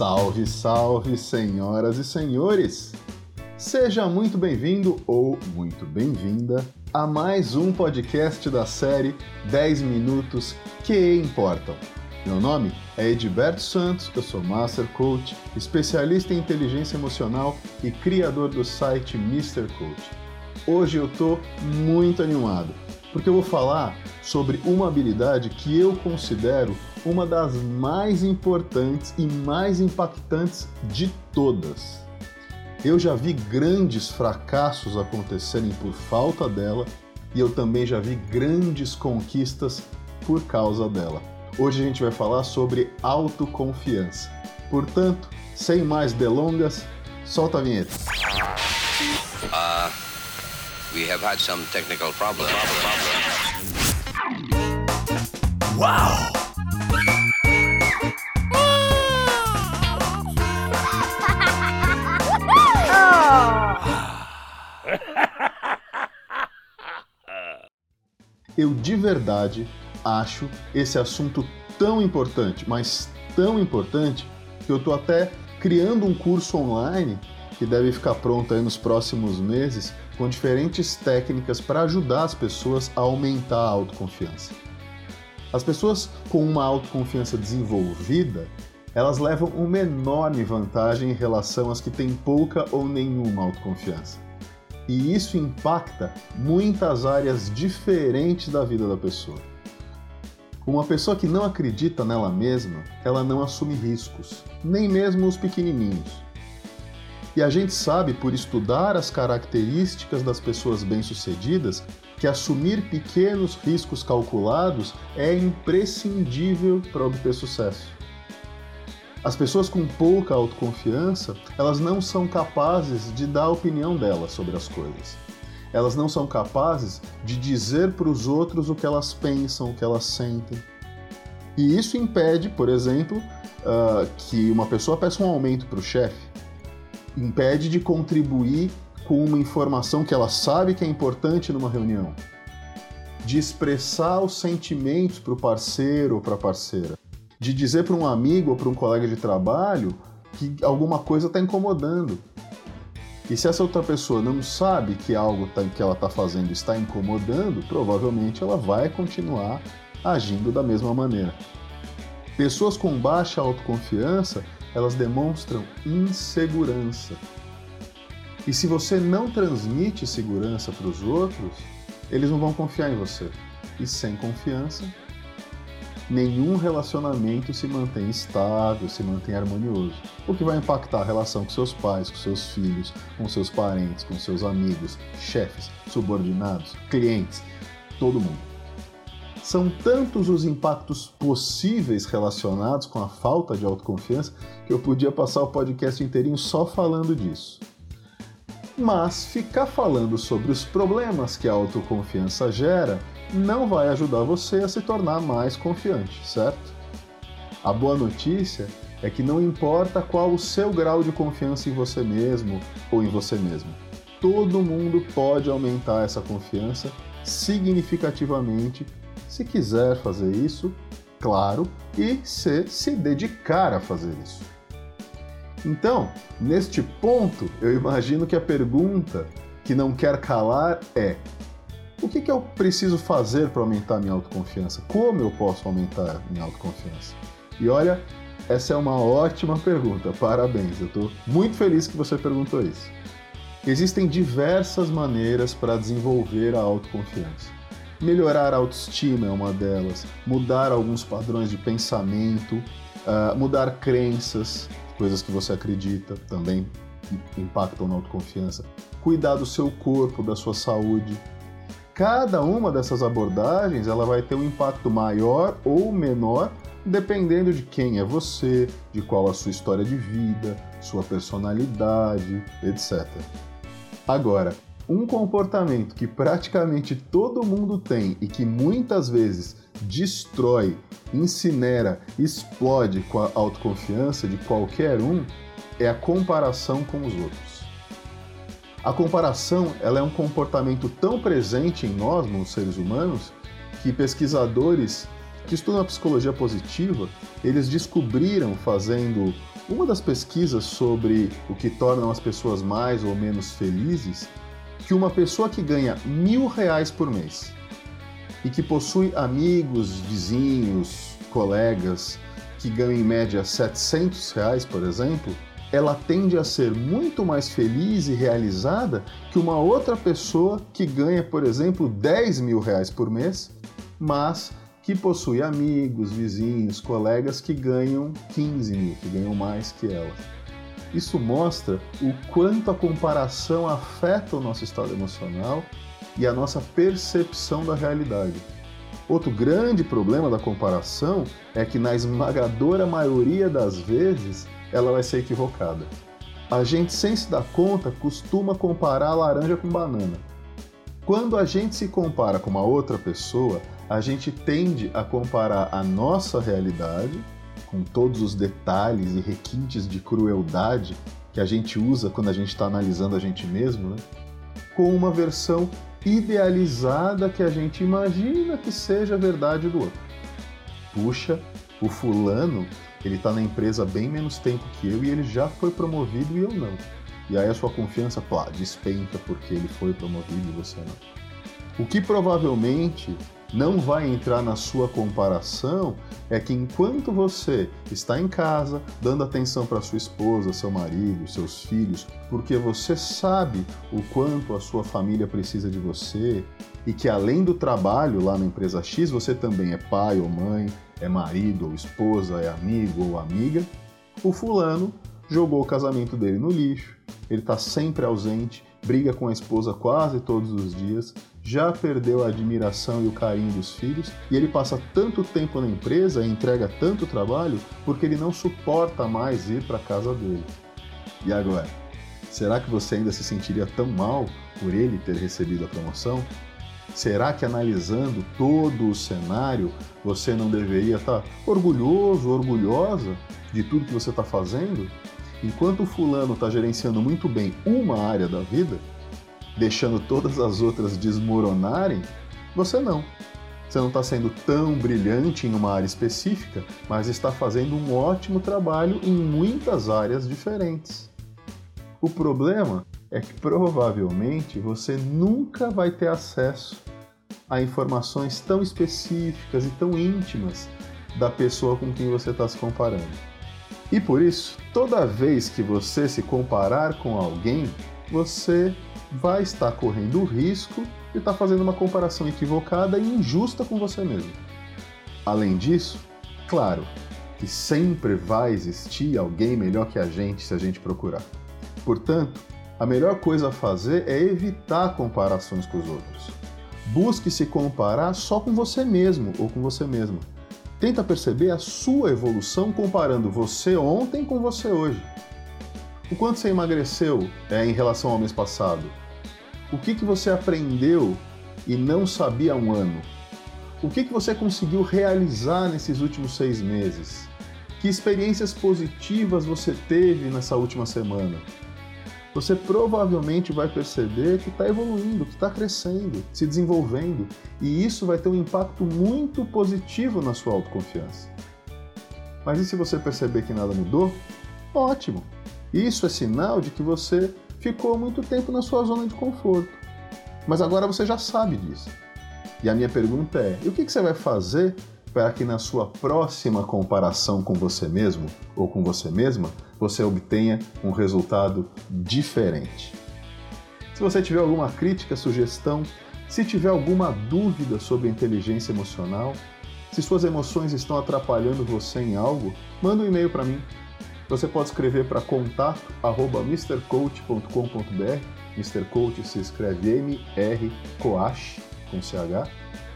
Salve, salve, senhoras e senhores! Seja muito bem-vindo ou muito bem-vinda a mais um podcast da série 10 Minutos que Importam. Meu nome é Edberto Santos, eu sou Master Coach, especialista em inteligência emocional e criador do site Mr. Coach. Hoje eu tô muito animado porque eu vou falar sobre uma habilidade que eu considero uma das mais importantes e mais impactantes de todas. Eu já vi grandes fracassos acontecerem por falta dela e eu também já vi grandes conquistas por causa dela. Hoje a gente vai falar sobre autoconfiança. Portanto, sem mais delongas, solta a vinheta. Uh, we have had some technical problems. Wow! Eu de verdade acho esse assunto tão importante, mas tão importante, que eu estou até criando um curso online que deve ficar pronto aí nos próximos meses com diferentes técnicas para ajudar as pessoas a aumentar a autoconfiança. As pessoas com uma autoconfiança desenvolvida, elas levam uma enorme vantagem em relação às que têm pouca ou nenhuma autoconfiança. E isso impacta muitas áreas diferentes da vida da pessoa. Uma pessoa que não acredita nela mesma, ela não assume riscos, nem mesmo os pequenininhos. E a gente sabe, por estudar as características das pessoas bem-sucedidas, que assumir pequenos riscos calculados é imprescindível para obter sucesso. As pessoas com pouca autoconfiança, elas não são capazes de dar a opinião delas sobre as coisas. Elas não são capazes de dizer para os outros o que elas pensam, o que elas sentem. E isso impede, por exemplo, uh, que uma pessoa peça um aumento para o chefe impede de contribuir com uma informação que ela sabe que é importante numa reunião, de expressar os sentimentos para o parceiro ou para a parceira, de dizer para um amigo ou para um colega de trabalho que alguma coisa está incomodando. E se essa outra pessoa não sabe que algo tá, que ela está fazendo está incomodando, provavelmente ela vai continuar agindo da mesma maneira. Pessoas com baixa autoconfiança elas demonstram insegurança. E se você não transmite segurança para os outros, eles não vão confiar em você. E sem confiança, nenhum relacionamento se mantém estável, se mantém harmonioso. O que vai impactar a relação com seus pais, com seus filhos, com seus parentes, com seus amigos, chefes, subordinados, clientes, todo mundo. São tantos os impactos possíveis relacionados com a falta de autoconfiança que eu podia passar o podcast inteirinho só falando disso. Mas ficar falando sobre os problemas que a autoconfiança gera não vai ajudar você a se tornar mais confiante, certo? A boa notícia é que não importa qual o seu grau de confiança em você mesmo ou em você mesmo, todo mundo pode aumentar essa confiança significativamente se quiser fazer isso, claro, e se se dedicar a fazer isso. Então, neste ponto, eu imagino que a pergunta que não quer calar é: o que, que eu preciso fazer para aumentar minha autoconfiança? Como eu posso aumentar minha autoconfiança? E olha, essa é uma ótima pergunta, parabéns, eu estou muito feliz que você perguntou isso. Existem diversas maneiras para desenvolver a autoconfiança. Melhorar a autoestima é uma delas, mudar alguns padrões de pensamento, uh, mudar crenças, coisas que você acredita também impactam na autoconfiança, cuidar do seu corpo, da sua saúde. Cada uma dessas abordagens ela vai ter um impacto maior ou menor dependendo de quem é você, de qual a sua história de vida, sua personalidade, etc. Agora, um comportamento que praticamente todo mundo tem e que muitas vezes destrói, incinera, explode com a autoconfiança de qualquer um é a comparação com os outros. A comparação ela é um comportamento tão presente em nós, nos seres humanos, que pesquisadores que estudam a psicologia positiva, eles descobriram, fazendo uma das pesquisas sobre o que tornam as pessoas mais ou menos felizes, que uma pessoa que ganha mil reais por mês e que possui amigos, vizinhos, colegas que ganham em média 700 reais, por exemplo, ela tende a ser muito mais feliz e realizada que uma outra pessoa que ganha, por exemplo, 10 mil reais por mês, mas que possui amigos, vizinhos, colegas que ganham 15 mil, que ganham mais que ela. Isso mostra o quanto a comparação afeta o nosso estado emocional e a nossa percepção da realidade. Outro grande problema da comparação é que, na esmagadora maioria das vezes, ela vai ser equivocada. A gente, sem se dar conta, costuma comparar laranja com banana. Quando a gente se compara com uma outra pessoa, a gente tende a comparar a nossa realidade, com todos os detalhes e requintes de crueldade que a gente usa quando a gente está analisando a gente mesmo, né? com uma versão idealizada que a gente imagina que seja a verdade do outro. Puxa, o fulano ele está na empresa bem menos tempo que eu e ele já foi promovido e eu não. E aí a sua confiança, plá, despenca porque ele foi promovido e você não. O que provavelmente não vai entrar na sua comparação é que enquanto você está em casa, dando atenção para sua esposa, seu marido, seus filhos, porque você sabe o quanto a sua família precisa de você e que além do trabalho lá na empresa X, você também é pai ou mãe, é marido ou esposa, é amigo ou amiga, o fulano jogou o casamento dele no lixo, ele está sempre ausente, briga com a esposa quase todos os dias, já perdeu a admiração e o carinho dos filhos e ele passa tanto tempo na empresa e entrega tanto trabalho porque ele não suporta mais ir para casa dele. E agora? Será que você ainda se sentiria tão mal por ele ter recebido a promoção? Será que analisando todo o cenário você não deveria estar orgulhoso, orgulhosa de tudo que você está fazendo? Enquanto o fulano está gerenciando muito bem uma área da vida, deixando todas as outras desmoronarem, você não. Você não está sendo tão brilhante em uma área específica, mas está fazendo um ótimo trabalho em muitas áreas diferentes. O problema é que provavelmente você nunca vai ter acesso a informações tão específicas e tão íntimas da pessoa com quem você está se comparando. E por isso, toda vez que você se comparar com alguém, você vai estar correndo risco de estar fazendo uma comparação equivocada e injusta com você mesmo. Além disso, claro que sempre vai existir alguém melhor que a gente se a gente procurar. Portanto, a melhor coisa a fazer é evitar comparações com os outros. Busque se comparar só com você mesmo ou com você mesma. Tenta perceber a sua evolução comparando você ontem com você hoje. O quanto você emagreceu é, em relação ao mês passado? O que, que você aprendeu e não sabia há um ano? O que, que você conseguiu realizar nesses últimos seis meses? Que experiências positivas você teve nessa última semana? você provavelmente vai perceber que está evoluindo, que está crescendo, se desenvolvendo, e isso vai ter um impacto muito positivo na sua autoconfiança. Mas e se você perceber que nada mudou? Ótimo! Isso é sinal de que você ficou muito tempo na sua zona de conforto. Mas agora você já sabe disso. E a minha pergunta é: o que você vai fazer para que na sua próxima comparação com você mesmo ou com você mesma você obtenha um resultado diferente. Se você tiver alguma crítica, sugestão, se tiver alguma dúvida sobre inteligência emocional, se suas emoções estão atrapalhando você em algo, manda um e-mail para mim. Você pode escrever para contato@mrcoach.com.br. Mr. Coach se escreve M R Coach com CH.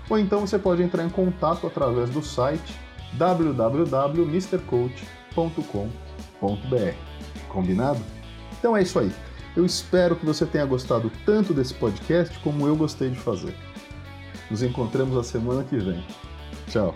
Ou então você pode entrar em contato através do site www.mrcoach.com.br Combinado? Então é isso aí. Eu espero que você tenha gostado tanto desse podcast como eu gostei de fazer. Nos encontramos a semana que vem. Tchau!